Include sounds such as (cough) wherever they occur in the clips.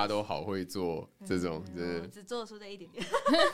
大家都好会做这种，真的只做出这一点点。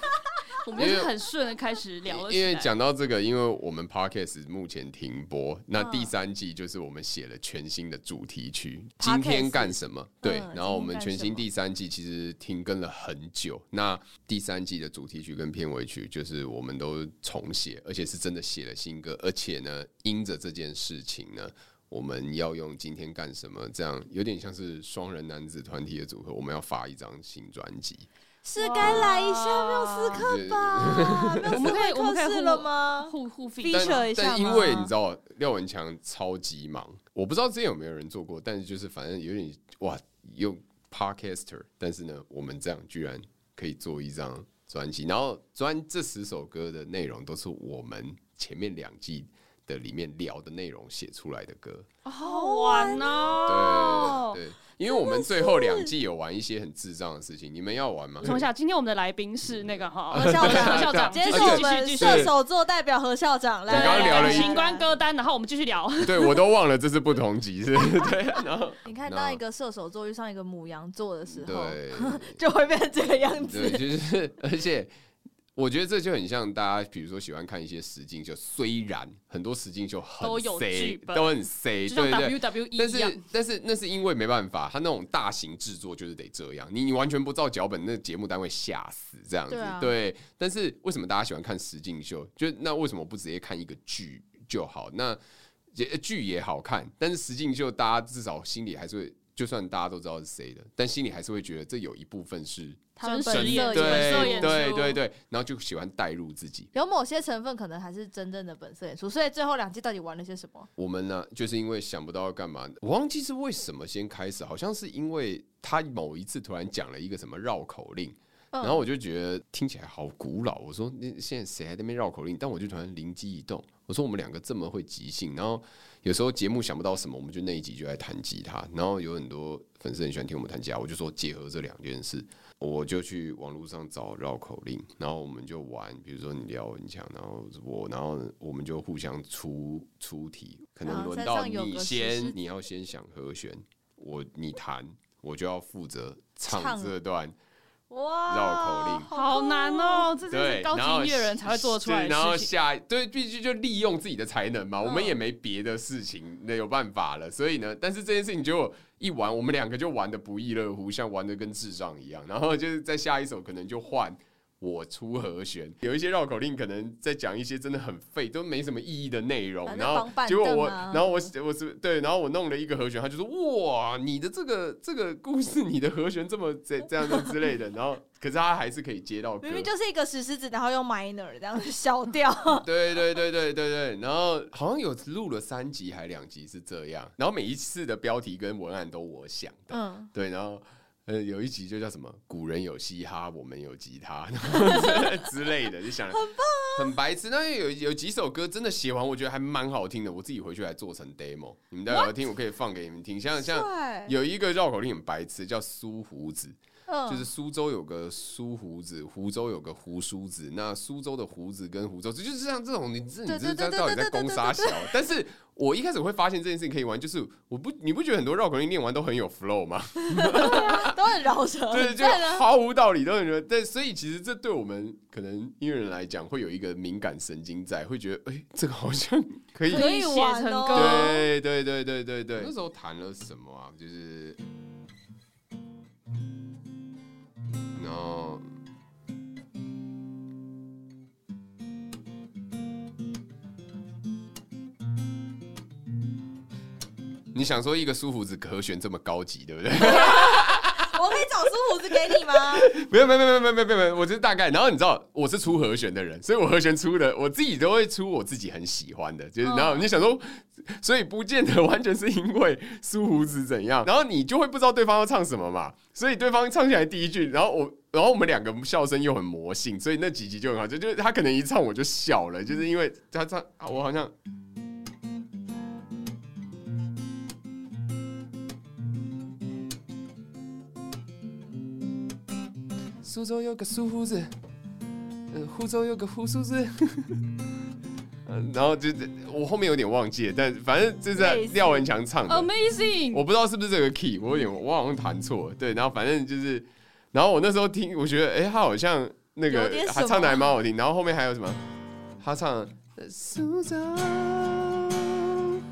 (laughs) 我们就是很顺的开始聊了。因为讲到这个，因为我们 Podcast 目前停播，那第三季就是我们写了全新的主题曲。今天干什么？对，然后我们全新第三季其实停更了很久。那第三季的主题曲跟片尾曲，就是我们都重写，而且是真的写了新歌。而且呢，因着这件事情呢，我们要用今天干什么？这样有点像是双人男子团体的组合，我们要发一张新专辑。是该来一下没有斯克吧？我们可以，我们可以了吗？互互 feature 一下。但因为你知道廖文强超级忙，我不知道之前有没有人做过，但是就是反正有点哇，用 Podcaster，但是呢，我们这样居然可以做一张专辑，然后专这十首歌的内容都是我们前面两季的里面聊的内容写出来的歌，好玩哦！对对。因为我们最后两季有玩一些很智障的事情，你们要玩吗？从小，今天我们的来宾是那个哈何校长，何校长，今天是我们射手座代表何校长来。刚刚聊了情关歌单，然后我们继续聊。(laughs) 对，我都忘了这是不同集，是。对，然后 (laughs) 你看，当一个射手座遇上一个母羊座的时候，对，(laughs) 就会变成这个样子。对，就是而且。我觉得这就很像大家，比如说喜欢看一些实境秀，虽然很多实境秀很 C，都很 C，对对对，但是但是那是因为没办法，他那种大型制作就是得这样，你你完全不照脚本，那节目单位吓死这样子，对。但是为什么大家喜欢看实境秀？就那为什么不直接看一个剧就好？那剧也好看，但是实境秀大家至少心里还是会。就算大家都知道是谁的，但心里还是会觉得这有一部分是真本色，对对对对，然后就喜欢带入自己。有某些成分可能还是真正的本色演出，所以最后两季到底玩了些什么？我们呢，就是因为想不到要干嘛，我忘记是为什么先开始，好像是因为他某一次突然讲了一个什么绕口令。然后我就觉得听起来好古老。我说：“那现在谁还在那边绕口令？”但我就突然灵机一动，我说：“我们两个这么会即兴，然后有时候节目想不到什么，我们就那一集就来弹吉他。然后有很多粉丝很喜欢听我们弹吉他，我就说结合这两件事，我就去网络上找绕口令，然后我们就玩。比如说你聊文强，然后我，然后我们就互相出出题，可能轮到你先，你要先想和弦，我你弹，我就要负责唱这段。”哇，绕口令好难哦！这是高级音乐人才会做出来的。然后下对，必须就利用自己的才能嘛。我们也没别的事情那有办法了，所以呢，但是这件事情就一玩，我们两个就玩的不亦乐乎，像玩的跟智障一样。然后就是在下一首可能就换。我出和弦，有一些绕口令可能在讲一些真的很废，都没什么意义的内容。然后结果我，然后我我是对，然后我弄了一个和弦，他就说：“哇，你的这个这个故事，你的和弦这么这这样子之类的。”然后可是他还是可以接到歌，明明就是一个石狮子，然后用 minor 这样子消掉。(laughs) 对对对对对对，然后好像有录了三集还两集是这样，然后每一次的标题跟文案都我想的，嗯，对，然后。呃，有一集就叫什么“古人有嘻哈，我们有吉他” (laughs) 之类的，就想很棒，很白痴。那有有几首歌真的写完，我觉得还蛮好听的。我自己回去还做成 demo，你们待会要听，我可以放给你们听。像像有一个绕口令很白痴，叫“苏胡子”。就是苏州有个苏胡子，湖州有个胡梳子。那苏州的胡子跟湖州，就是像这种，你这你这这到底在攻杀小？但是我一开始会发现这件事情可以玩，就是我不你不觉得很多绕口令念完都很有 flow 吗？(laughs) 都很饶舌，对，就毫无道理，都很。但所以其实这对我们可能音乐人来讲，会有一个敏感神经在，会觉得哎、欸，这个好像可以可以写成歌。对对对对对对，那时候谈了什么啊？就是。你想说一个舒服子可选这么高级，对不对？(laughs) 我可以找苏胡子给你吗？没有没有没有没有没有没有，我就是大概。然后你知道我是出和弦的人，所以我和弦出的我自己都会出我自己很喜欢的，就是然后你想说，所以不见得完全是因为苏胡子怎样，然后你就会不知道对方要唱什么嘛。所以对方唱起来第一句，然后我然后我们两个笑声又很魔性，所以那几集就很好，就就他可能一唱我就笑了，就是因为他唱我好像。苏州有个苏胡子，呃，湖州有个胡苏子，嗯，(laughs) 然后就是我后面有点忘记了，但反正就是在廖文强唱的，Amazing，我不知道是不是这个 key，我有点我好像弹错了，对，然后反正就是，然后我那时候听，我觉得哎、欸，他好像那个他唱的还蛮好听，然后后面还有什么，他唱苏州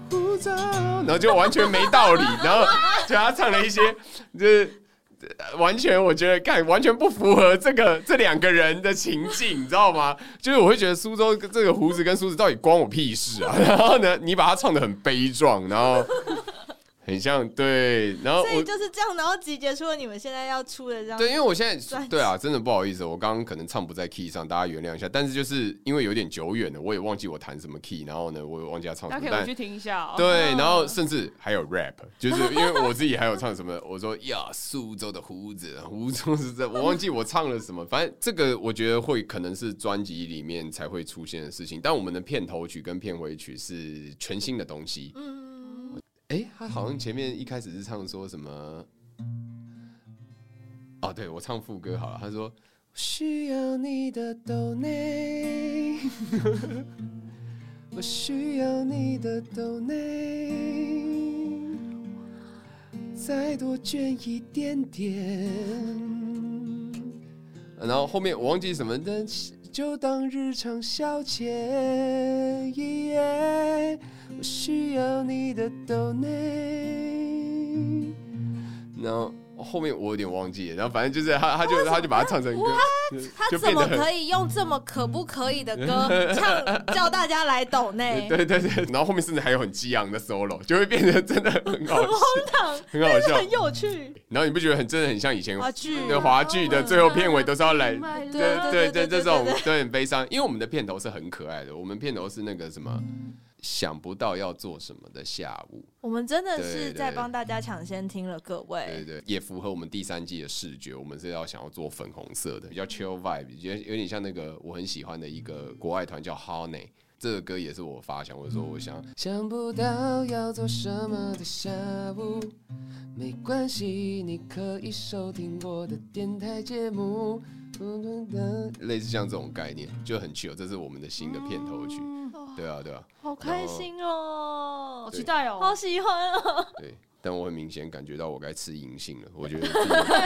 湖州，然后就完全没道理，然后就他唱了一些就是。完全，我觉得看完全不符合这个这两个人的情境，你知道吗？就是我会觉得苏州这个胡子跟梳子到底关我屁事啊？(laughs) 然后呢，你把它唱的很悲壮，然后。很像对，然后所以就是这样，然后集结出了你们现在要出的这样。对，因为我现在对啊，真的不好意思，我刚刚可能唱不在 key 上，大家原谅一下。但是就是因为有点久远了，我也忘记我弹什么 key，然后呢，我也忘记要唱什么。大家可以回去听一下哦。对，(laughs) 然后甚至还有 rap，就是因为我自己还有唱什么，我说呀，苏州的胡子，胡子是这，我忘记我唱了什么。反正这个我觉得会可能是专辑里面才会出现的事情，但我们的片头曲跟片尾曲是全新的东西。嗯。哎、欸，他好像前面一开始是唱说什么？哦，对，我唱副歌好了。他说：“需要你的豆内，我需要你的豆 (laughs) 内，再多捐一点点。”然后后面我忘记什么但，就当日常消遣。需要你的抖内，然后后面我有点忘记了，然后反正就是他，他就他就把它唱成歌，他怎么可以用这么可不可以的歌唱 (laughs) 叫大家来抖内？对对对，然后后面甚至还有很激昂的 solo，就会变得真的很好，很荒唐，很好笑，很有趣。然后你不觉得很真的很像以前华剧。的华剧的最后片尾都是要来，对对对，这种都很悲伤，因为我们的片头是很可爱的，我们片头是那个什么。想不到要做什么的下午，我们真的是在帮大家抢先听了，各位。对，对对，也符合我们第三季的视觉。我们是要想要做粉红色的，比较 chill vibe，觉得有点像那个我很喜欢的一个国外团叫 Honey。这个歌也是我发想，我说我想想不到要做什么的下午，没关系，你可以收听我的电台节目。类似像这种概念就很 chill，这是我们的新的片头曲。对啊，对啊，好开心哦，好期待哦，好喜欢哦。对，但我很明显感觉到我该吃银杏了。我觉得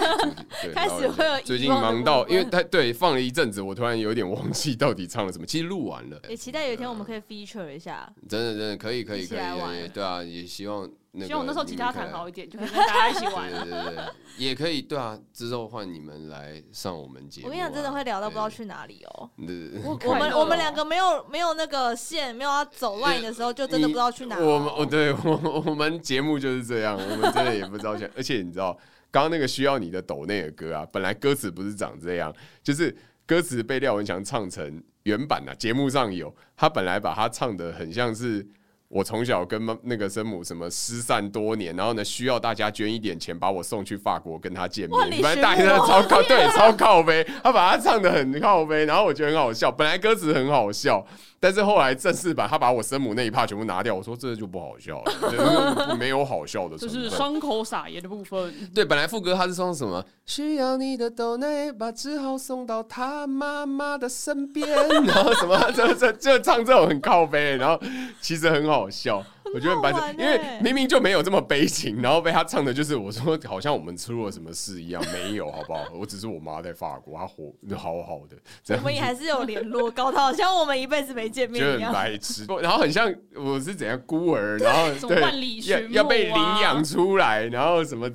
(laughs) 开始会有最近忙到，因为他对放了一阵子，我突然有点忘记到底唱了什么。其实录完了，也期待有一天我们可以 feature 一下。真的，真的可以，可以，可以，对啊，也希望。希望我那时候吉他弹好一点，就可以跟大家一起玩。对对对，也可以，对啊，之后换你们来上我们节目。我跟你讲，真的会聊到不知道去哪里哦。对，我们我们两个没有没有那个线，没有要走 line 的时候，就真的不知道去哪。我们哦，对我我们节目就是这样，我们真的也不知道去。而且你知道，刚刚那个需要你的抖内的歌啊，本来歌词不是长这样，就是歌词被廖文强唱成原版的，节目上有他本来把他唱的很像是。我从小跟那个生母什么失散多年，然后呢，需要大家捐一点钱把我送去法国跟他见面。本来大家超靠，对，超靠背，他把他唱的很靠背，然后我觉得很好笑。本来歌词很好笑。但是后来正式版，他把我生母那一 part 全部拿掉，我说这就不好笑了，没有好笑的。(laughs) 就是伤口撒盐的部分。对，本来副歌他是说什么？需要你的豆奶，把志豪送到他妈妈的身边，然后什么这这就唱这种很靠背，然后其实很好笑。我觉得很白痴，因为明明就没有这么悲情，然后被他唱的，就是我说好像我们出了什么事一样，没有，好不好？(laughs) 我只是我妈在法国，她活好好的。我们也还是有联络，搞得好像我们一辈子没见面一样，白痴。(laughs) 然后很像我是怎样孤儿，然后 (laughs) 对要要被领养出来，然后什么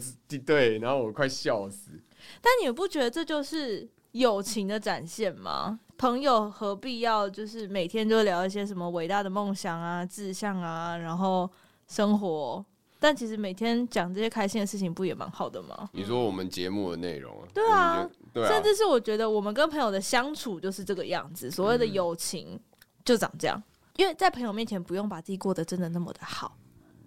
对，然后我快笑死。但你们不觉得这就是友情的展现吗？朋友何必要就是每天就聊一些什么伟大的梦想啊、志向啊，然后生活？但其实每天讲这些开心的事情，不也蛮好的吗？你说我们节目的内容啊？对啊，对啊，甚至是我觉得我们跟朋友的相处就是这个样子，所谓的友情就长这样。嗯、因为在朋友面前不用把自己过得真的那么的好。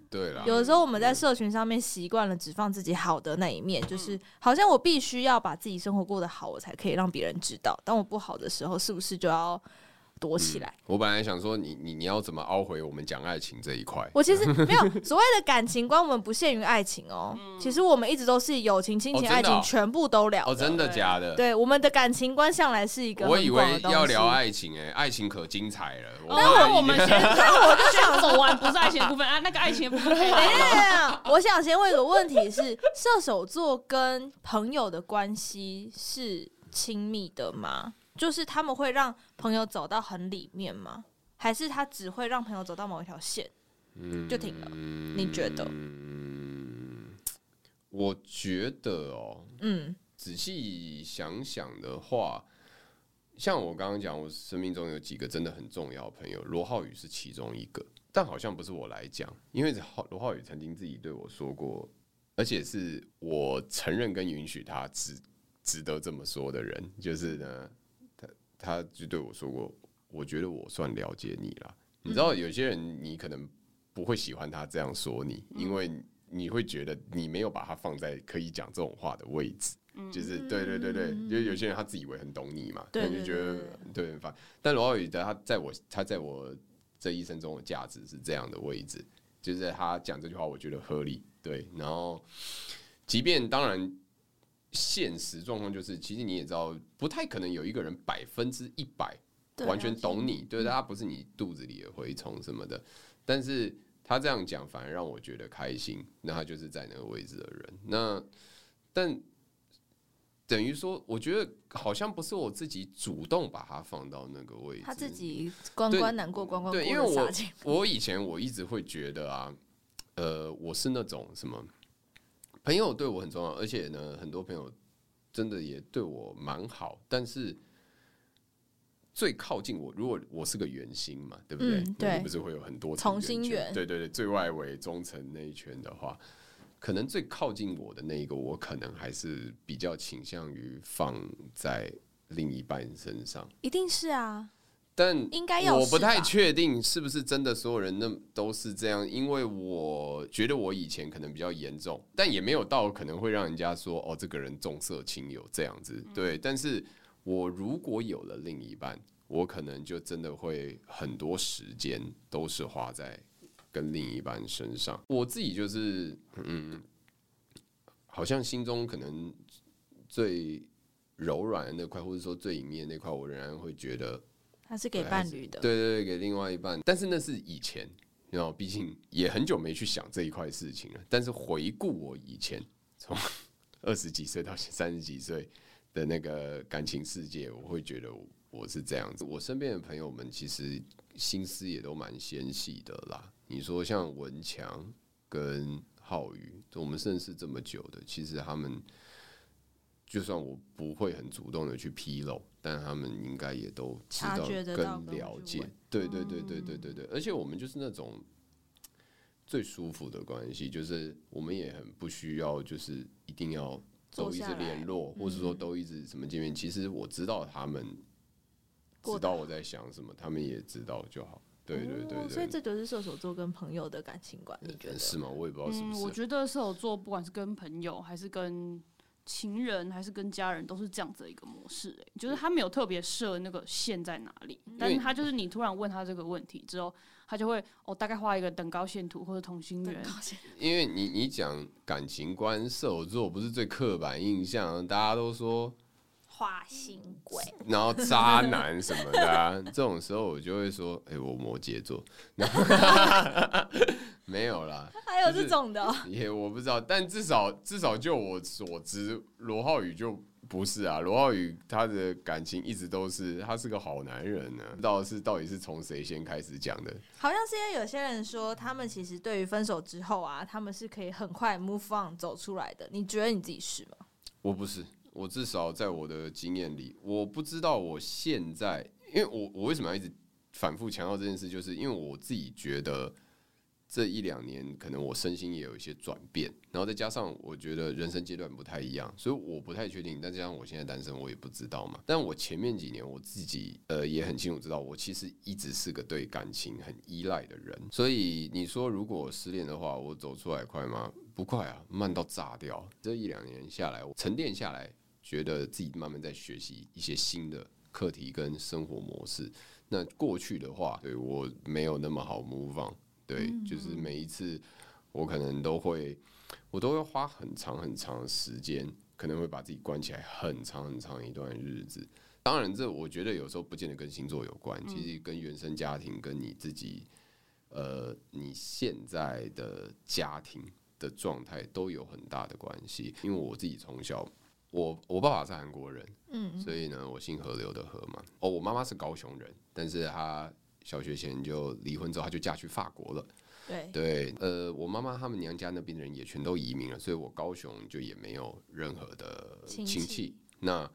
对啦，有的时候我们在社群上面习惯了只放自己好的那一面，就是好像我必须要把自己生活过得好，我才可以让别人知道。当我不好的时候，是不是就要躲起来。嗯、我本来想说你，你你你要怎么凹回我们讲爱情这一块？我其实没有所谓的感情观，我们不限于爱情哦、喔。嗯、其实我们一直都是友情、亲情、爱情全部都聊。哦，真的假的？对，我们的感情观向来是一个。我以为要聊爱情诶、欸，爱情可精彩了。那我们 (laughs) 先，那我就想走完不是爱情的部分啊，那个爱情的部分。等一下，我想先问一个问题是：射手座跟朋友的关系是亲密的吗？就是他们会让朋友走到很里面吗？还是他只会让朋友走到某一条线，嗯，就停了？你觉得？嗯，我觉得哦，嗯，仔细想想的话，像我刚刚讲，我生命中有几个真的很重要的朋友，罗浩宇是其中一个，但好像不是我来讲，因为罗浩宇曾经自己对我说过，而且是我承认跟允许他值值得这么说的人，就是呢。他就对我说过：“我觉得我算了解你了。你知道，有些人你可能不会喜欢他这样说你，因为你会觉得你没有把他放在可以讲这种话的位置。就是对对对对，因为有些人他自以为很懂你嘛，那就觉得对很烦。但罗浩宇的他在我他在我这一生中的价值是这样的位置，就是他讲这句话，我觉得合理。对，然后即便当然。”现实状况就是，其实你也知道，不太可能有一个人百分之一百完全懂你，对，他不是你肚子里的蛔虫什么的。但是他这样讲，反而让我觉得开心。那他就是在那个位置的人。那但等于说，我觉得好像不是我自己主动把他放到那个位置，他自己关关难过关关过。对，因为我我以前我一直会觉得啊，呃，我是那种什么。朋友对我很重要，而且呢，很多朋友真的也对我蛮好。但是最靠近我，如果我是个圆心嘛，对不对？嗯、对，不是会有很多层心圆？对对对，最外围、中层那一圈的话，可能最靠近我的那一个，我可能还是比较倾向于放在另一半身上。一定是啊。但应该我不太确定是不是真的，所有人那都是这样，因为我觉得我以前可能比较严重，但也没有到可能会让人家说哦，这个人重色轻友这样子。对，但是我如果有了另一半，我可能就真的会很多时间都是花在跟另一半身上。我自己就是嗯，好像心中可能最柔软的那块，或者说最隐秘的那块，我仍然会觉得。他是给伴侣的，对对对，给另外一半。但是那是以前，然后毕竟也很久没去想这一块事情了。但是回顾我以前从 (laughs) 二十几岁到三十几岁的那个感情世界，我会觉得我是这样子。我身边的朋友们其实心思也都蛮纤细的啦。你说像文强跟浩宇，我们认识这么久的，其实他们。就算我不会很主动的去披露，但他们应该也都知道跟了解。对对对对对对对，而且我们就是那种最舒服的关系，就是我们也很不需要，就是一定要都一直联络，或是说都一直什么见面。其实我知道他们知道我在想什么，他们也知道就好。对对对对，所以这就是射手座跟朋友的感情观，你觉得是吗？我也不知道是不是。我觉得射手座不管是跟朋友还是跟。情人还是跟家人都是这样子的一个模式，欸，就是他没有特别设那个线在哪里，但是他就是你突然问他这个问题之后，他就会哦大概画一个等高线图或者同心圆。因为你你讲感情观，射手座不是最刻板印象，大家都说。花心鬼，然后渣男什么的，啊，这种时候我就会说：“哎，欸，我摩羯座。(laughs) ”没有啦，还有这种的，喔，也我不知道，但至少至少就我所知，罗浩宇就不是啊。罗浩宇他的感情一直都是，他是个好男人呢，啊。不知道是到底是从谁先开始讲的？好像是因为有些人说，他们其实对于分手之后啊，他们是可以很快 move on 走出来的。你觉得你自己是吗？我不是。我至少在我的经验里，我不知道我现在，因为我我为什么要一直反复强调这件事，就是因为我自己觉得这一两年可能我身心也有一些转变，然后再加上我觉得人生阶段不太一样，所以我不太确定。再加上我现在单身，我也不知道嘛。但我前面几年我自己呃也很清楚知道，我其实一直是个对感情很依赖的人。所以你说如果失恋的话，我走出来快吗？不快啊，慢到炸掉。这一两年下来，我沉淀下来。觉得自己慢慢在学习一些新的课题跟生活模式。那过去的话，对我没有那么好 move on，对，就是每一次我可能都会，我都会花很长很长的时间，可能会把自己关起来很长很长一段日子。当然，这我觉得有时候不见得跟星座有关，其实跟原生家庭跟你自己，呃，你现在的家庭的状态都有很大的关系。因为我自己从小。我我爸爸是韩国人，嗯，所以呢，我姓河流的河嘛。哦，我妈妈是高雄人，但是她小学前就离婚之后，她就嫁去法国了。对对，呃，我妈妈他们娘家那边的人也全都移民了，所以我高雄就也没有任何的亲戚。那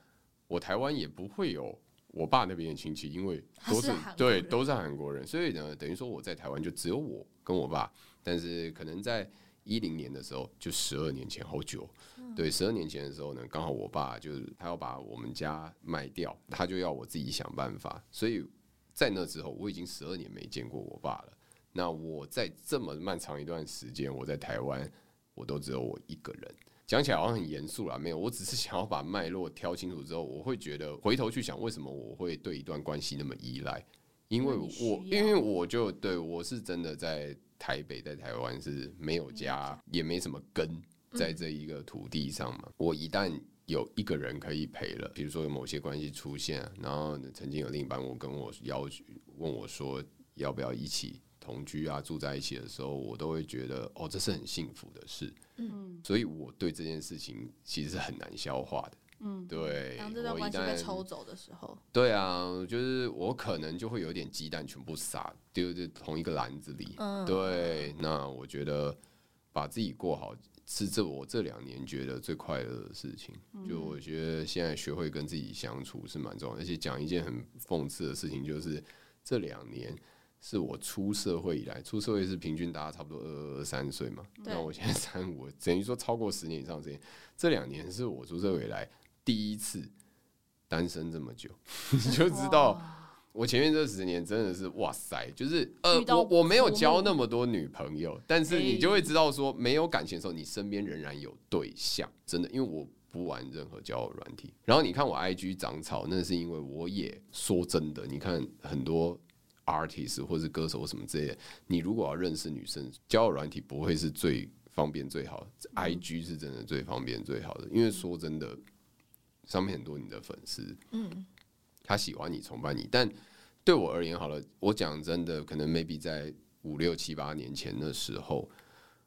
我台湾也不会有我爸那边的亲戚，因为都是，是对都是韩国人，所以呢，等于说我在台湾就只有我跟我爸。但是可能在一零年的时候，就十二年前，好久。对，十二年前的时候呢，刚好我爸就是他要把我们家卖掉，他就要我自己想办法。所以在那之后，我已经十二年没见过我爸了。那我在这么漫长一段时间，我在台湾，我都只有我一个人。讲起来好像很严肃啦，没有，我只是想要把脉络挑清楚之后，我会觉得回头去想，为什么我会对一段关系那么依赖？因为我，因为我就对我是真的在台北，在台湾是没有家，也没什么根。在这一个土地上嘛，我一旦有一个人可以陪了，比如说有某些关系出现，然后曾经有另一半我跟我要求问我说要不要一起同居啊，住在一起的时候，我都会觉得哦，这是很幸福的事。嗯，所以我对这件事情其实是很难消化的。嗯，对。当这段关系被抽走的时候，对啊，就是我可能就会有点鸡蛋全部撒丢在同一个篮子里。嗯，对。那我觉得把自己过好。是这我这两年觉得最快乐的事情，就我觉得现在学会跟自己相处是蛮重要，而且讲一件很讽刺的事情，就是这两年是我出社会以来，出社会是平均大家差不多二二三岁嘛，那我现在三五，等于说超过十年以上时间，这两年是我出社会以来第一次单身这么久，(laughs) 你就知道。我前面这十年真的是哇塞，就是呃，我我没有交那么多女朋友，但是你就会知道说，没有感情的时候，你身边仍然有对象，真的，因为我不玩任何交友软体。然后你看我 IG 长草，那是因为我也说真的，你看很多 artist 或是歌手什么之类的，你如果要认识女生，交友软体不会是最方便最好的，IG 是真的最方便最好的，因为说真的，上面很多你的粉丝，嗯。他喜欢你，崇拜你，但对我而言，好了，我讲真的，可能 maybe 在五六七八年前的时候，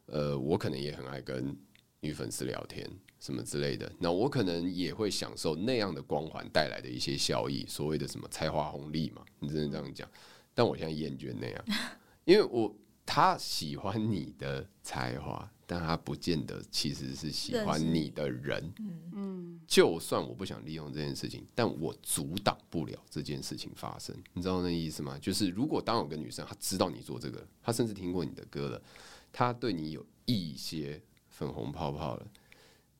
呃，我可能也很爱跟女粉丝聊天，什么之类的。那我可能也会享受那样的光环带来的一些效益，所谓的什么才华红利嘛，你只能这样讲？但我现在厌倦那样，因为我他喜欢你的才华。但他不见得其实是喜欢你的人，嗯，就算我不想利用这件事情，但我阻挡不了这件事情发生，你知道那意思吗？就是如果当有个女生，她知道你做这个，她甚至听过你的歌了，她对你有一些粉红泡泡了，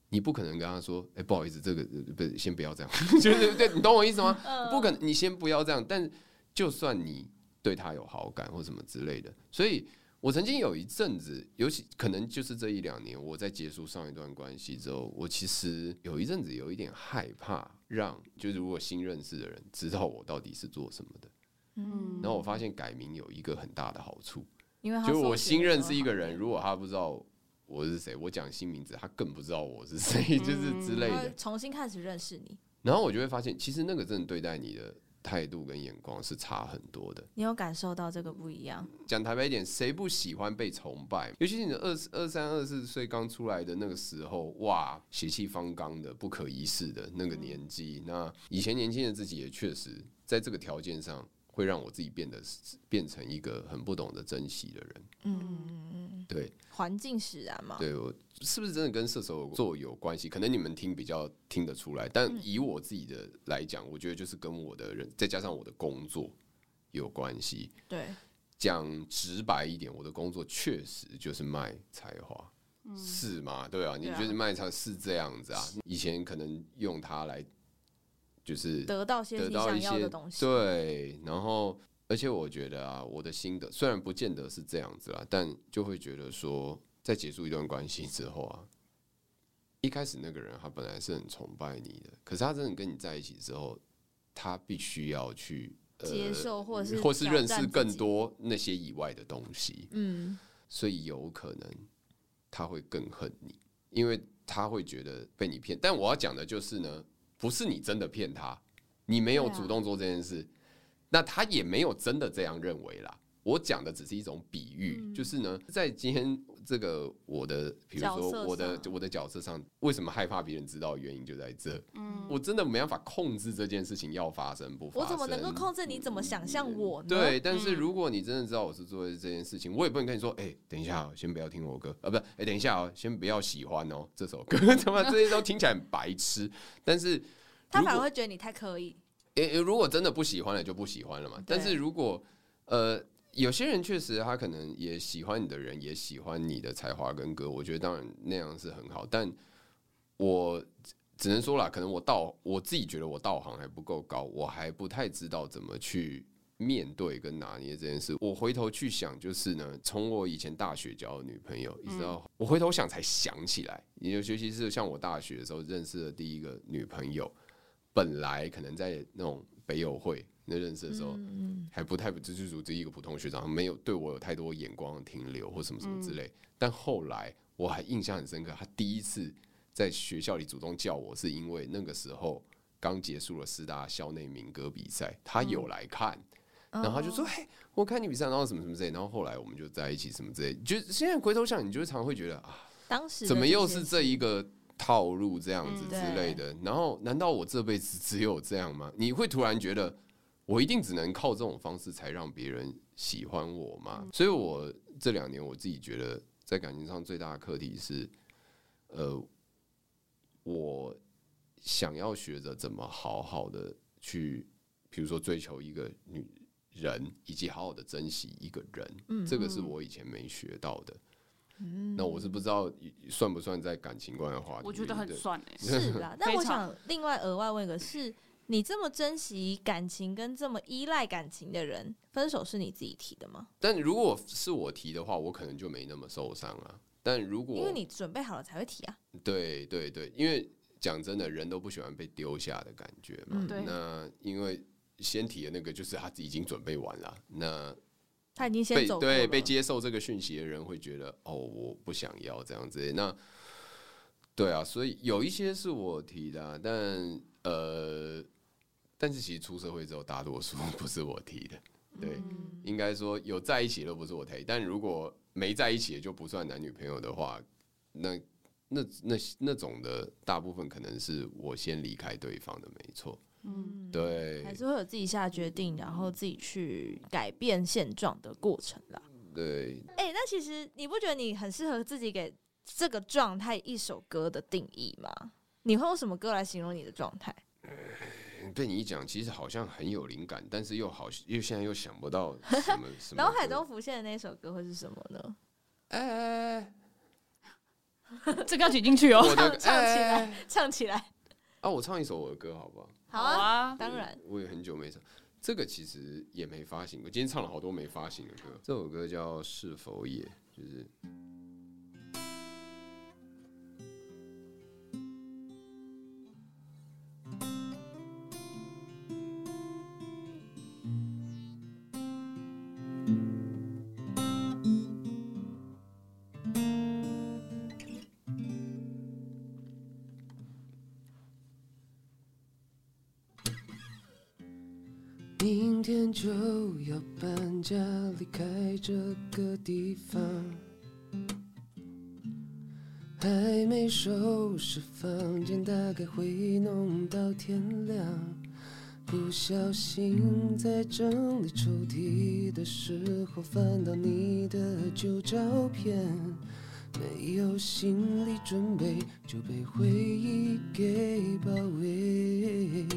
你不可能跟她说，哎、欸，不好意思，这个不是，先不要这样，就是对，你懂我意思吗？不可能，你先不要这样。但就算你对他有好感或什么之类的，所以。我曾经有一阵子，尤其可能就是这一两年，我在结束上一段关系之后，我其实有一阵子有一点害怕，让就是如果新认识的人知道我到底是做什么的。嗯，然后我发现改名有一个很大的好处，因为就我新认识一个人，如果他不知道我是谁，我讲新名字，他更不知道我是谁，(laughs) 就是之类的，重新开始认识你。然后我就会发现，其实那个真的对待你的。态度跟眼光是差很多的，你有感受到这个不一样？讲台北一点，谁不喜欢被崇拜？尤其是你的二二三、二四岁刚出来的那个时候，哇，血气方刚的、不可一世的那个年纪。那以前年轻的自己也确实在这个条件上。会让我自己变得变成一个很不懂得珍惜的人。嗯嗯嗯，对，环境使然嘛。对，我是不是真的跟射手座有关系？可能你们听比较听得出来，但以我自己的来讲，我觉得就是跟我的人再加上我的工作有关系。对，讲直白一点，我的工作确实就是卖才华，是吗？对啊，你觉得卖才是这样子啊？以前可能用它来。就是得到些得到一些东西，对。然后，而且我觉得啊，我的心得虽然不见得是这样子啦，但就会觉得说，在结束一段关系之后啊，一开始那个人他本来是很崇拜你的，可是他真的跟你在一起之后，他必须要去、呃、接受，或者是或是认识更多那些以外的东西。嗯，所以有可能他会更恨你，因为他会觉得被你骗。但我要讲的就是呢，不是你真的骗他，你没有主动做这件事，啊、那他也没有真的这样认为啦。我讲的只是一种比喻，嗯、就是呢，在今天这个我的，比如说我的我的角色上，为什么害怕别人知道的原因就在这。嗯，我真的没办法控制这件事情要发生不发生。我怎么能够控制你怎么想象我呢？对，但是如果你真的知道我是做这件事情，我也不能跟你说，哎、欸，等一下，先不要听我歌啊，不是，哎、欸，等一下哦，先不要喜欢哦这首歌，(laughs) 怎么这些都听起来很白痴？但是 (laughs) 他反而会觉得你太刻意。诶、欸，如果真的不喜欢了，就不喜欢了嘛。但是如果呃。有些人确实，他可能也喜欢你的人，也喜欢你的才华跟歌。我觉得当然那样是很好，但我只能说啦，可能我道我自己觉得我道行还不够高，我还不太知道怎么去面对跟拿捏这件事。我回头去想，就是呢，从我以前大学交的女朋友，一直到我回头想才想起来，尤其是像我大学的时候认识的第一个女朋友，本来可能在那种北友会。那认识的时候还不太就是组织一个普通学长，没有对我有太多眼光的停留或什么什么之类。但后来我还印象很深刻，他第一次在学校里主动叫我，是因为那个时候刚结束了师大校内民歌比赛，他有来看，然后他就说：“嘿，我看你比赛，然后什么什么之类。”然后后来我们就在一起，什么之类。就现在回头想，你就常常会觉得啊，当时怎么又是这一个套路这样子之类的？然后难道我这辈子只有这样吗？你会突然觉得。我一定只能靠这种方式才让别人喜欢我嘛？所以，我这两年我自己觉得，在感情上最大的课题是，呃，我想要学着怎么好好的去，比如说追求一个女人，以及好好的珍惜一个人。嗯这个是我以前没学到的。嗯那我是不知道算不算在感情观的话题？我觉得很算诶，是啦。(laughs) 但我想另外额外问一个是。你这么珍惜感情跟这么依赖感情的人，分手是你自己提的吗？但如果是我提的话，我可能就没那么受伤了。但如果因为你准备好了才会提啊。对对对，因为讲真的，人都不喜欢被丢下的感觉嘛。那因为先提的那个就是他已经准备完了，那他已经先走了。对，被接受这个讯息的人会觉得哦，我不想要这样子。那对啊，所以有一些是我提的、啊，但呃。但是其实出社会之后，大多数 (laughs) 不是我提的，对，嗯、应该说有在一起的都不是我提。但如果没在一起的就不算男女朋友的话，那那那那种的大部分可能是我先离开对方的，没错。嗯，对，还是会有自己下决定，然后自己去改变现状的过程啦。对，哎、欸，那其实你不觉得你很适合自己给这个状态一首歌的定义吗？你会用什么歌来形容你的状态？被你一讲，其实好像很有灵感，但是又好，又现在又想不到什 (laughs) 么什么。脑海中浮现的那首歌会是什么呢？哎、这个要举进去哦，(laughs) 唱唱起来，欸、唱起来。啊，我唱一首我的歌好不好？好啊，当然。我也很久没唱，这个其实也没发行过。今天唱了好多没发行的歌，这首歌叫《是否也》，就是。明天就要搬家，离开这个地方，还没收拾房间，大概会弄到天亮。不小心在整理抽屉的时候，翻到你的旧照片，没有心理准备就被回忆给包围。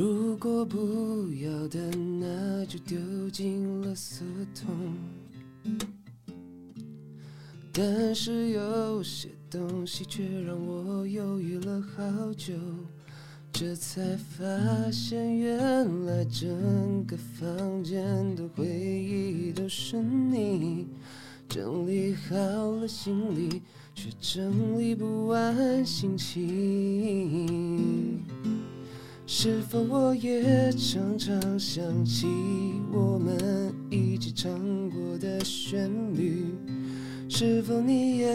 如果不要的，那就丢进垃圾桶。但是有些东西却让我犹豫了好久，这才发现原来整个房间的回忆都是你。整理好了行李。却整理不完心情。是否我也常常想起我们一起唱过的旋律？是否你也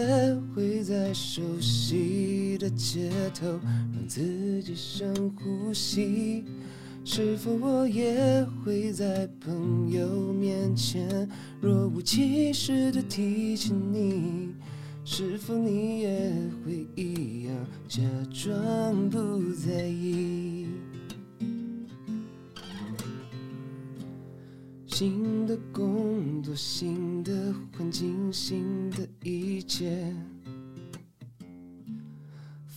会在熟悉的街头让自己深呼吸？是否我也会在朋友面前若无其事地提起你？是否你也会一样假装不在意？新的工作，新的环境，新的一切。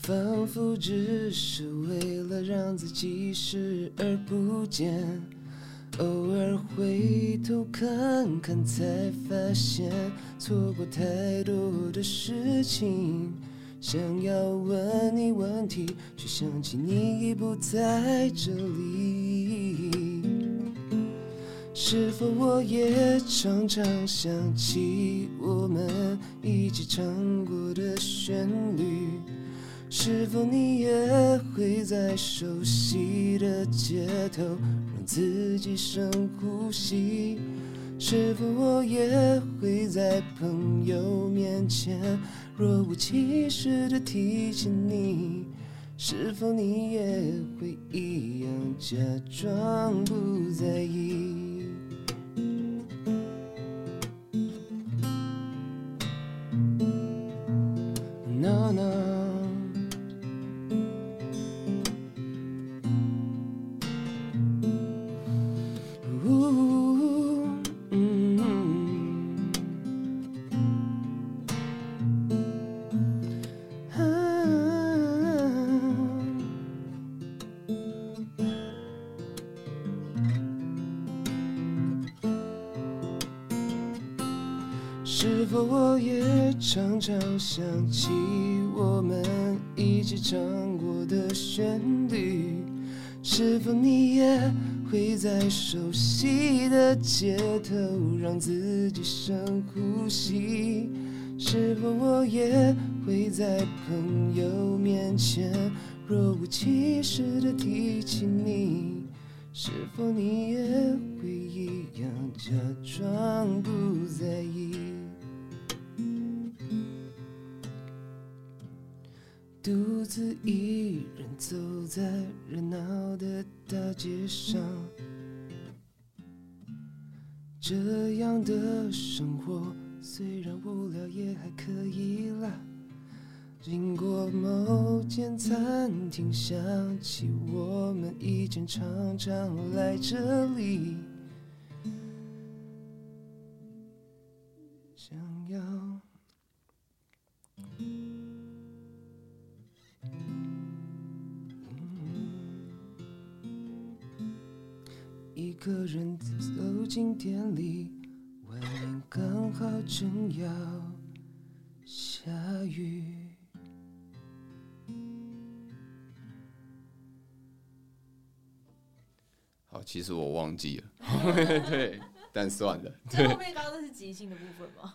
仿佛只是为了让自己视而不见，偶尔回头看看，才发现错过太多的事情。想要问你问题，却想起你已不在这里。是否我也常常想起我们一起唱过的旋律？是否你也会在熟悉的街头让自己深呼吸？是否我也会在朋友面前若无其事地提起你？是否你也会一样假装不在意熟悉的街头让自己深呼吸？是否我也会在朋友生活虽然无聊也还可以啦。经过某间餐厅，想起我们以前常常来这里。想要一个人走进店里，刚好正要下雨。好，其实我忘记了，(laughs) 对，但算了。这后面刚刚那是即兴的部分吗？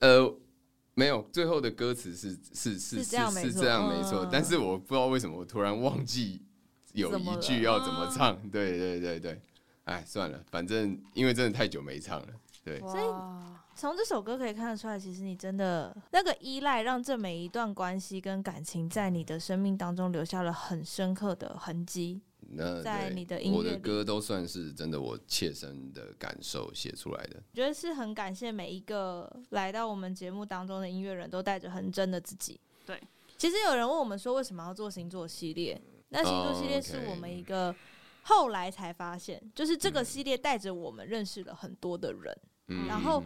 呃，没有，最后的歌词是是是是是这样没错，是这样没错，但是我不知道为什么我突然忘记有一句要怎么唱，对对对对。哎，算了，反正因为真的太久没唱了，对。所以从这首歌可以看得出来，其实你真的那个依赖，让这每一段关系跟感情在你的生命当中留下了很深刻的痕迹。那在你的音乐，我的歌都算是真的，我切身的感受写出来的。我觉得是很感谢每一个来到我们节目当中的音乐人都带着很真的自己。对，其实有人问我们说，为什么要做星座系列？那星座系列是我们一个。后来才发现，就是这个系列带着我们认识了很多的人，嗯、然后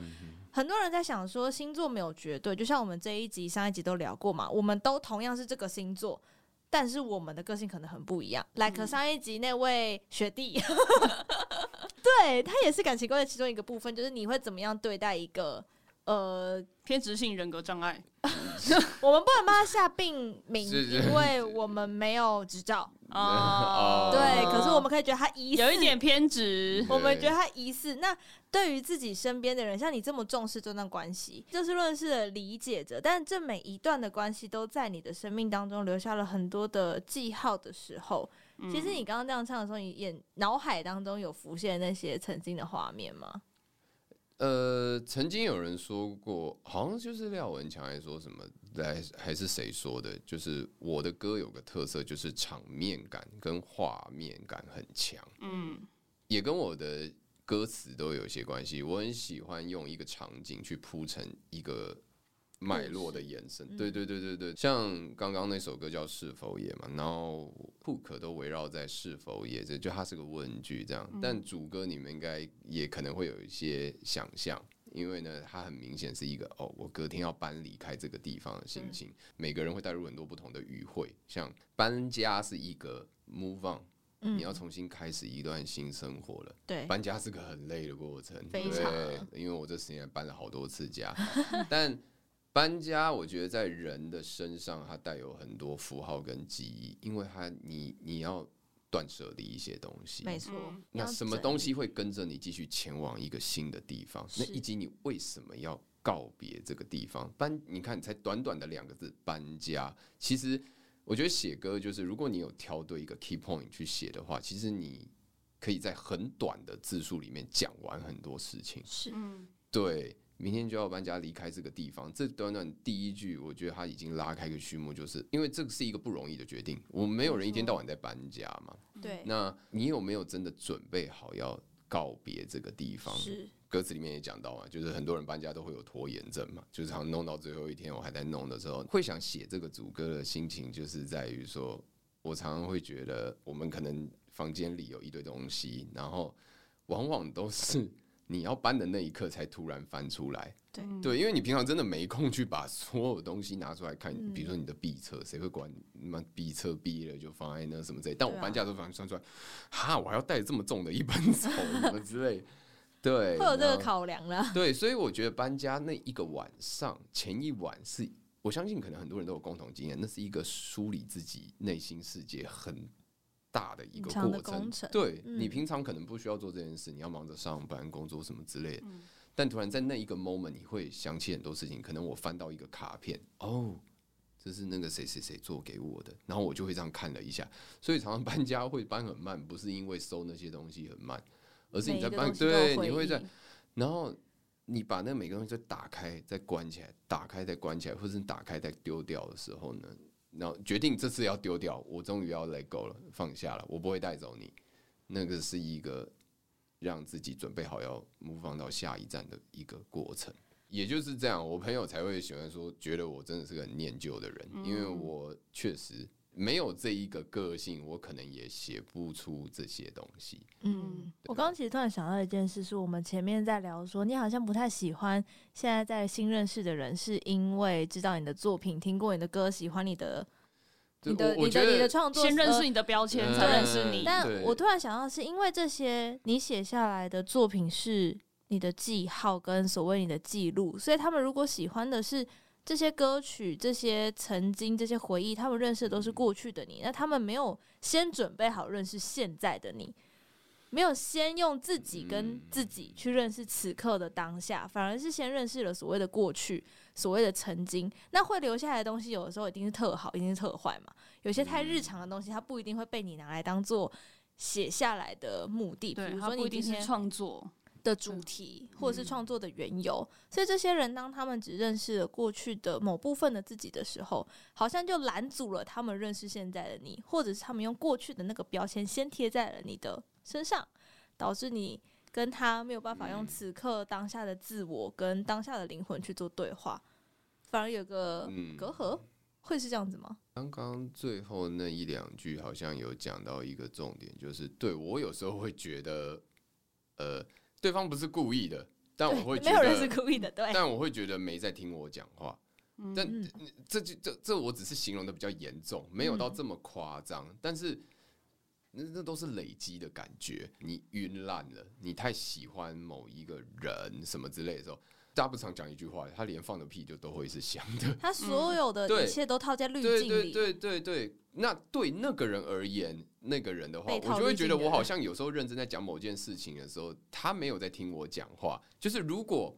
很多人在想说星座没有绝对，就像我们这一集、上一集都聊过嘛，我们都同样是这个星座，但是我们的个性可能很不一样。like 上一集那位学弟，(laughs) 对他也是感情观的其中一个部分，就是你会怎么样对待一个呃偏执性人格障碍。(laughs) 我们不能帮他下病名，是是因为我们没有执照。哦，对，可是我们可以觉得他疑似，有一点偏执。我们觉得他疑似。那对于自己身边的人，像你这么重视这段关系，就事论事的理解着，但这每一段的关系都在你的生命当中留下了很多的记号的时候，嗯、其实你刚刚这样唱的时候，你眼脑海当中有浮现那些曾经的画面吗？呃，曾经有人说过，好像就是廖文强还说什么，来还是谁说的？就是我的歌有个特色，就是场面感跟画面感很强。嗯，也跟我的歌词都有些关系。我很喜欢用一个场景去铺成一个。脉络的延伸，对对对对对，像刚刚那首歌叫《是否也》嘛，然后 hook 都围绕在“是否也”这，就它是个问句这样。但主歌你们应该也可能会有一些想象，因为呢，它很明显是一个哦，我隔天要搬离开这个地方的心情。每个人会带入很多不同的语汇，像搬家是一个 move on，你要重新开始一段新生活了。对，搬家是个很累的过程，对，因为我这十年搬了好多次家，(laughs) 但。搬家，我觉得在人的身上，它带有很多符号跟记忆，因为它你你要断舍离一些东西，没错。那什么东西会跟着你继续前往一个新的地方？那以及你为什么要告别这个地方？搬，你看，才短短的两个字搬家，其实我觉得写歌就是，如果你有挑对一个 key point 去写的话，其实你可以在很短的字数里面讲完很多事情。是，对。明天就要搬家离开这个地方，这短短第一句，我觉得他已经拉开个序幕，就是因为这个是一个不容易的决定。我们没有人一天到晚在搬家嘛，对。那你有没有真的准备好要告别这个地方？是。歌词里面也讲到嘛，就是很多人搬家都会有拖延症嘛，就是常弄到最后一天，我还在弄的时候，会想写这个主歌的心情，就是在于说，我常常会觉得，我们可能房间里有一堆东西，然后往往都是。你要搬的那一刻才突然翻出来，对对，因为你平常真的没空去把所有东西拿出来看，比如说你的 B 册，谁会管？那么毕册毕业了就放在那什么之类。但我搬家的时候反正翻出来，哈，我还要带这么重的一本 (laughs) 走什么之类，对，会有这个考量了。对，所以我觉得搬家那一个晚上，前一晚是我相信可能很多人都有共同经验，那是一个梳理自己内心世界很。大的一个过程，对，你平常可能不需要做这件事，你要忙着上班、工作什么之类的。但突然在那一个 moment，你会想起很多事情。可能我翻到一个卡片，哦，这是那个谁谁谁做给我的，然后我就会这样看了一下。所以常常 (laughs) 搬家会搬很慢，不是因为收那些东西很慢，而是你在搬，对，你会在，然后你把那每个东西再打开、再关起来，打开再关起来，或者是打开再丢掉的时候呢？然后决定这次要丢掉，我终于要 let go 了，放下了，我不会带走你。那个是一个让自己准备好要模仿到下一站的一个过程。也就是这样，我朋友才会喜欢说，觉得我真的是个很念旧的人，因为我确实。没有这一个个性，我可能也写不出这些东西。嗯，我刚刚其实突然想到一件事，是我们前面在聊说，你好像不太喜欢现在在新认识的人，是因为知道你的作品，听过你的歌，喜欢你的，你的，你的，你的创作，先认识你的标签，才认识你。但我突然想到，是因为这些你写下来的作品是你的记号跟所谓你的记录，所以他们如果喜欢的是。这些歌曲、这些曾经、这些回忆，他们认识的都是过去的你。那他们没有先准备好认识现在的你，没有先用自己跟自己去认识此刻的当下，反而是先认识了所谓的过去、所谓的曾经。那会留下来的东西，有的时候一定是特好，一定是特坏嘛。有些太日常的东西，它不一定会被你拿来当做写下来的目的。比如说，你今天创作。的主题，或者是创作的缘由，所以这些人当他们只认识了过去的某部分的自己的时候，好像就拦阻了他们认识现在的你，或者是他们用过去的那个标签先贴在了你的身上，导致你跟他没有办法用此刻当下的自我跟当下的灵魂去做对话，反而有个隔阂，会是这样子吗？刚刚最后那一两句好像有讲到一个重点，就是对我有时候会觉得，呃。对方不是故意的，但我会觉得没有人是故意的，对。但我会觉得没在听我讲话，嗯、但这就这这我只是形容的比较严重，没有到这么夸张。嗯、但是那那都是累积的感觉，你晕烂了，你太喜欢某一个人什么之类的时候，大家不常讲一句话，他连放的屁就都会是香的。(laughs) 他所有的一切都套在滤镜里。对对对对对，那对那个人而言，那个人的话，我就会觉得我好像有时候认真在讲某件事情的时候，他没有在听我讲话。就是如果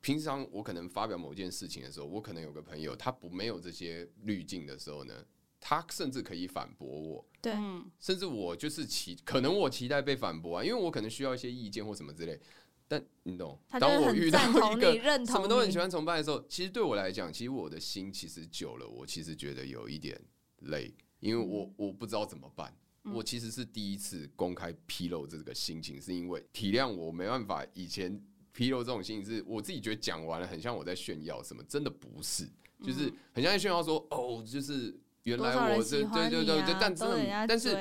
平常我可能发表某件事情的时候，我可能有个朋友，他不没有这些滤镜的时候呢，他甚至可以反驳我。对，甚至我就是期，可能我期待被反驳啊，因为我可能需要一些意见或什么之类。但你懂，当我遇到一个什么都很喜欢崇拜的时候，其实对我来讲，其实我的心其实久了，我其实觉得有一点累，因为我我不知道怎么办。我其实是第一次公开披露这个心情，是因为体谅我没办法以前披露这种心情，是我自己觉得讲完了很像我在炫耀什么，真的不是，就是很像在炫耀说哦，就是原来我这对对对对，但真的但是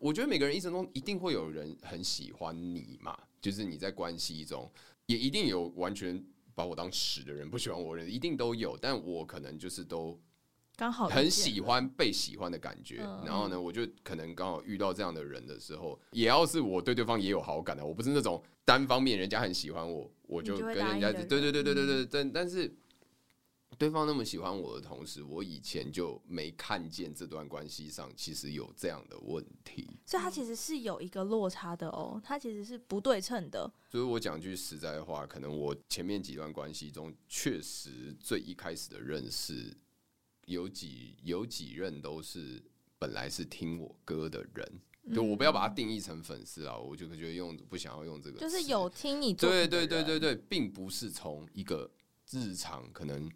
我觉得每个人一生中一定会有人很喜欢你嘛。就是你在关系中，也一定有完全把我当屎的人，不喜欢我的人，一定都有。但我可能就是都刚好很喜欢被喜欢的感觉。然后呢，我就可能刚好遇到这样的人的时候，也要是我对对方也有好感的，我不是那种单方面人家很喜欢我，我就跟人家对对对对对对，但但是。对方那么喜欢我的同时，我以前就没看见这段关系上其实有这样的问题，所以他其实是有一个落差的哦，他其实是不对称的。所以我讲句实在的话，可能我前面几段关系中，确实最一开始的认识，有几有几任都是本来是听我歌的人，就我不要把它定义成粉丝啊，我就觉得用不想要用这个，就是有听你对对对对对，并不是从一个日常可能。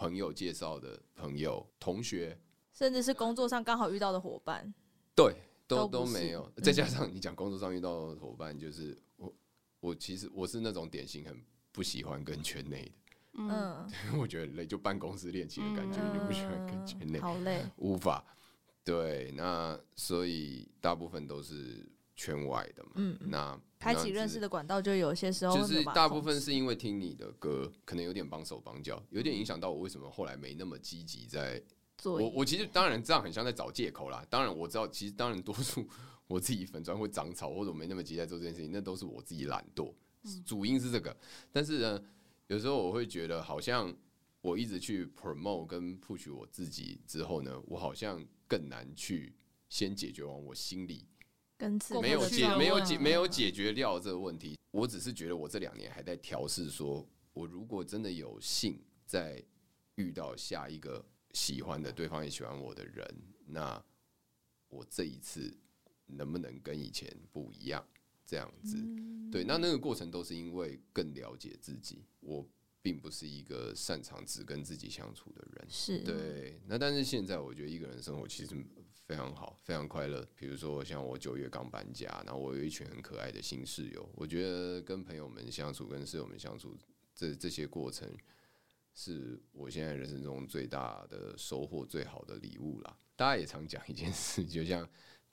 朋友介绍的朋友、同学，甚至是工作上刚好遇到的伙伴，对，都都没有。再加上你讲工作上遇到的伙伴，就是我，我其实我是那种典型很不喜欢跟圈内的，嗯，(laughs) 我觉得累，就办公室恋情的感觉，就不喜欢跟圈内，好累，无法。对，那所以大部分都是。圈外的嘛，嗯，那开启认识的管道就有些时候就是大部分是因为听你的歌，可能有点帮手帮脚，有点影响到我为什么后来没那么积极在做。我我其实当然这样很像在找借口啦。当然我知道，其实当然多数 (laughs) 我自己粉砖会长草或者我没那么急在做这件事情，那都是我自己懒惰，主因是这个。但是呢，有时候我会觉得好像我一直去 promote 跟 push 我自己之后呢，我好像更难去先解决完我心里。没有解，没有解，没有解决掉这个问题。我只是觉得我这两年还在调试，说我如果真的有幸再遇到下一个喜欢的，对方也喜欢我的人，那我这一次能不能跟以前不一样？这样子，对，那那个过程都是因为更了解自己。我并不是一个擅长只跟自己相处的人，是对。那但是现在我觉得一个人生活其实。非常好，非常快乐。比如说，像我九月刚搬家，然后我有一群很可爱的新室友。我觉得跟朋友们相处，跟室友们相处，这这些过程，是我现在人生中最大的收获，最好的礼物啦。大家也常讲一件事，就像。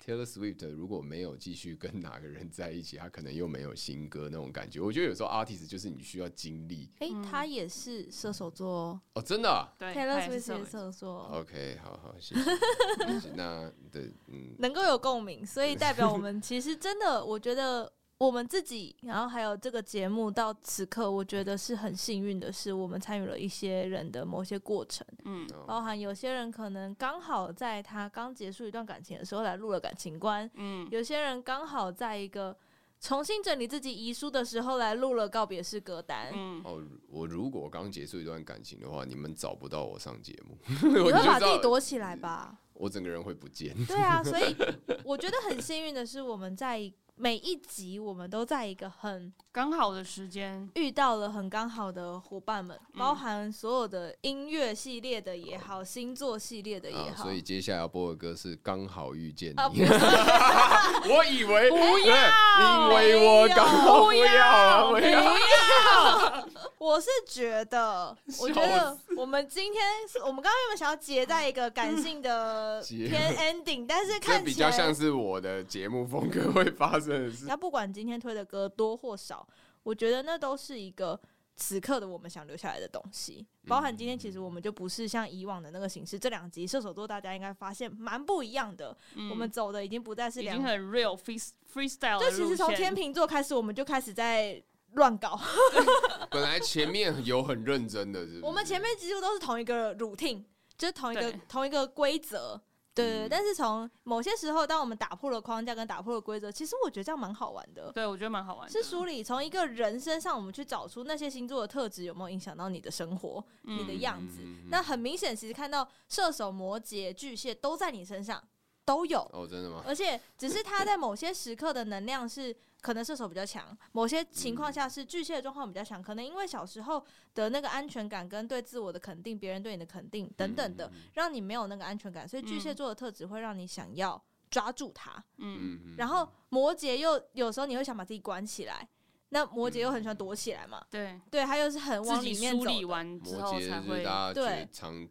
Taylor Swift 如果没有继续跟哪个人在一起，他可能又没有新歌那种感觉。我觉得有时候 artist 就是你需要经历。哎、欸，他也是射手座哦，真的、啊。对，Taylor Swift 是射手座。OK，好好，谢谢。那对，嗯，能够有共鸣，所以代表我们其实真的，我觉得。我们自己，然后还有这个节目到此刻，我觉得是很幸运的是，我们参与了一些人的某些过程，嗯，包含有些人可能刚好在他刚结束一段感情的时候来录了感情观，嗯，有些人刚好在一个重新整理自己遗书的时候来录了告别式歌单，嗯，哦，我如果刚结束一段感情的话，你们找不到我上节目，(laughs) 你会把自己躲起来吧？我整个人会不见，对啊，所以我觉得很幸运的是我们在。每一集我们都在一个很刚好的时间遇到了很刚好的伙伴们，包含所有的音乐系列的也好，星座系列的也好。所以接下来要播的歌是《刚好遇见你》。(laughs) 我以为不要，因为我刚好不要，不要。我是觉得，(laughs) 我觉得我们今天我们刚刚有没有想要结在一个感性的 (laughs) 偏 ending？但是看起来比较像是我的节目风格会发生的事。那不管今天推的歌多或少，我觉得那都是一个此刻的我们想留下来的东西。包含今天其实我们就不是像以往的那个形式，这两集射手座大家应该发现蛮不一样的。我们走的已经不再是两很 real free freestyle，就其实从天秤座开始，我们就开始在乱搞。(laughs) 本来前面有很认真的是我们前面几乎都是同一个 routine，就是同一个同一个规则。对对但是从某些时候，当我们打破了框架跟打破了规则，其实我觉得这样蛮好玩的。对，我觉得蛮好玩的。是梳理从一个人身上，我们去找出那些星座的特质有没有影响到你的生活、嗯你的样子。那很明显，其实看到射手、摩羯、巨蟹都在你身上都有，哦，真的吗？而且只是他在某些时刻的能量是可能射手比较强，某些情况下是巨蟹的状况比较强，可能因为小时候的那个安全感跟对自我的肯定、别人对你的肯定等等的，让你没有那个安全感，所以巨蟹座的特质会让你想要抓住他。嗯，然后摩羯又有时候你会想把自己关起来，那摩羯又很喜欢躲起来嘛，对，对，他又是很往里面走的。梳理完摩之后羯是才会。大家对常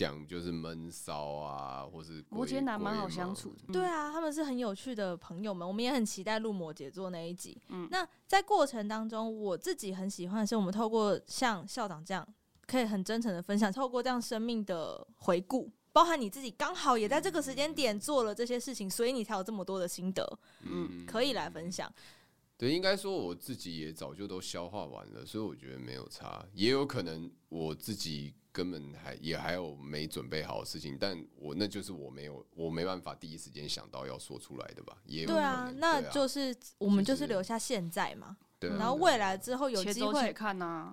讲就是闷骚啊，或是摩羯男蛮好相处。处的。对啊，他们是很有趣的朋友们，我们也很期待录摩羯座那一集。嗯那在过程当中，我自己很喜欢的是，我们透过像校长这样，可以很真诚的分享，透过这样生命的回顾，包含你自己刚好也在这个时间点做了这些事情，所以你才有这么多的心得，嗯可以来分享。对，应该说我自己也早就都消化完了，所以我觉得没有差。也有可能我自己根本还也还有没准备好的事情，但我那就是我没有，我没办法第一时间想到要说出来的吧？也有对啊，那就是我们就就是是留下现在嘛，对啊然后未来之后有机会。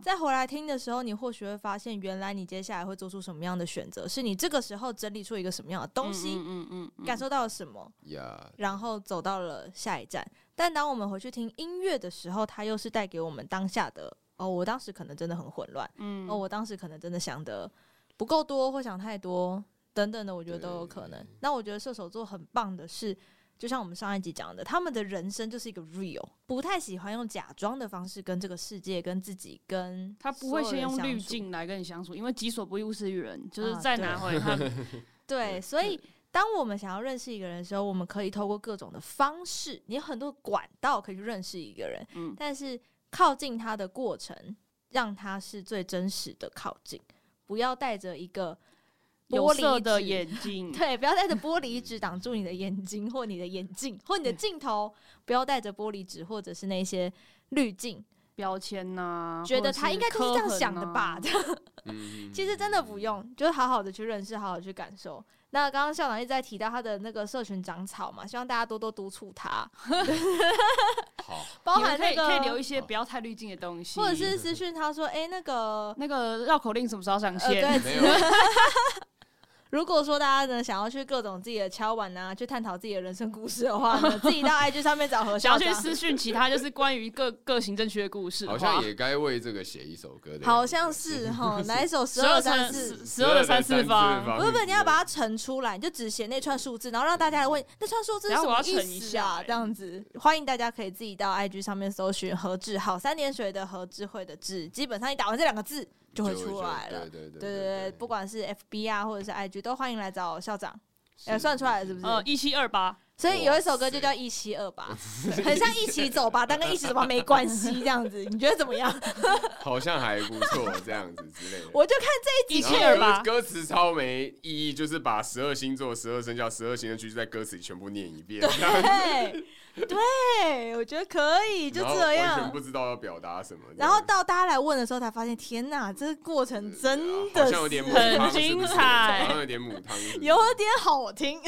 再回来听的时候，你或许会发现，原来你接下来会做出什么样的选择，是你这个时候整理出一个什么样的东西，嗯嗯嗯嗯，感受到了什么，呀，然后走到了下一站。但当我们回去听音乐的时候，它又是带给我们当下的哦，我当时可能真的很混乱，嗯哦，我当时可能真的想的不够多，或想太多等等的，我觉得都有可能。那我觉得射手座很棒的是。就像我们上一集讲的，他们的人生就是一个 real，不太喜欢用假装的方式跟这个世界、跟自己、跟他不会先用滤镜来跟你相处，因为己所不欲，勿施于人，就是再拿回他们。(laughs) 对，所以当我们想要认识一个人的时候，我们可以透过各种的方式，你有很多管道可以去认识一个人，嗯但是靠近他的过程，让他是最真实的靠近，不要带着一个有玻璃色的眼睛，(laughs) 对，不要带着玻璃纸挡住你的眼睛或你的眼镜 (laughs) 或你的镜头，不要带着玻璃纸或者是那些滤镜，标签呐，觉得他应该就是这样想的啊吧？(laughs) 其实真的不用，就是好好的去认识，好好地去感受。那刚刚校长一直在提到他的那个社群长草嘛，希望大家多多督促他，(laughs) 好，(laughs) 包含那个以可以留一些不要太滤镜的东西，或者是私讯他说，哎、那个那个绕口令什么时候上呃，线？对，如果说大家呢想要去各种自己的敲碗啊，去探讨自己的人生故事的话呢，自己到 IG 上面找何。想要去私讯其他就是关于各各行政区的故事的好，像也该为这个写一首歌的，好像是哈，哪一首十十二二三三四四？十二的三次方，不是不是，你要把它乘出来，你就只写那串数字，然后让大家来问那串数字是什么等下我要乘意思一下啊？欸这样子，欢迎大家可以自己到 IG 上面搜寻何志好三点水的何智慧的智，基本上你打完这两个字就会出来了。对对对对不管是 FB 啊或者是 IG，都欢迎来找校长。是哎，算出来了是不是？呃，一七二八，所以有一首歌就叫一七二八，很像一起走吧，(laughs) 但跟一起走吧没关系，这样子，你觉得怎么样？(laughs) 好像还不错，这样子之类的。我就看这一一集七二八，歌词超没意义，就是把十二星座、十二生肖、十二行政区在歌词里全部念一遍，对 (laughs) 对，我觉得可以，就这样完全样不。知道要表达什么。然后到大家来问的时候，才发现，天哪，这个过程真的好像有点母很精彩有点母汤有点好听。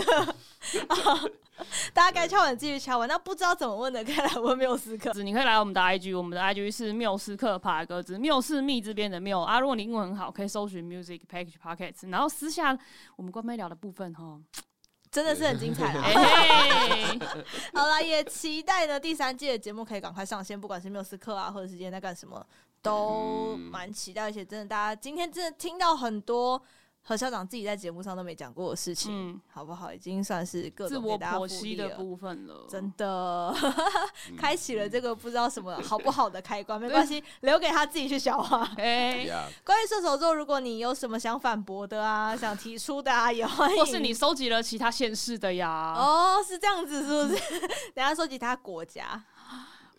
(laughs) 大家该敲完继续敲完，那不知道怎么问的，可以来问缪斯克。你可以来我们的 IG，我们的 IG 是缪斯克爬格子，缪是密这边的缪啊。如果你英文很好，可以搜寻 Music Package Pockets，然后私下我们关妹聊的部分哈，真的是很精彩！(laughs) (laughs) 好啦，也期待呢第三季的节目可以赶快上线，不管是缪斯克啊，或者是今天在干什么，都嗯蛮期待。而且真的，大家今天真的听到很多何校长自己在节目上都没讲过的事情，嗯，好不好？已经算是各自我种给大家剖析的。部分了，真的嗯 (laughs) 开启了这个不知道什么好不好的开关，没关系，留给他自己去消化。(laughs) 哎，呀，关于射手座，如果你有什么想反驳的啊，想提出的啊，也欢迎。或是你收集了其他县市的呀，哦，是这样子，是不是？(laughs) 等下收集他国家，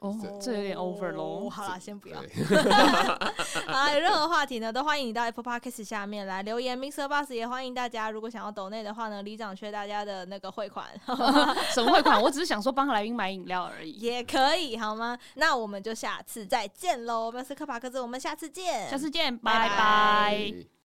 哦，这有点 over 喽。好啦，先不要。对 (laughs) 好，有任何话题呢，都欢迎你到 Apple Podcast 下面来留言。Mr. Bus 也欢迎大家，如果想要抖内的话呢，李长缺大家的那个汇款。(laughs) 什么汇款？我只是想说帮来宾买饮料而已。也可以，好吗？那我们就下次再见喽。我们是柯帕克子，我们下次见。下次见，拜拜。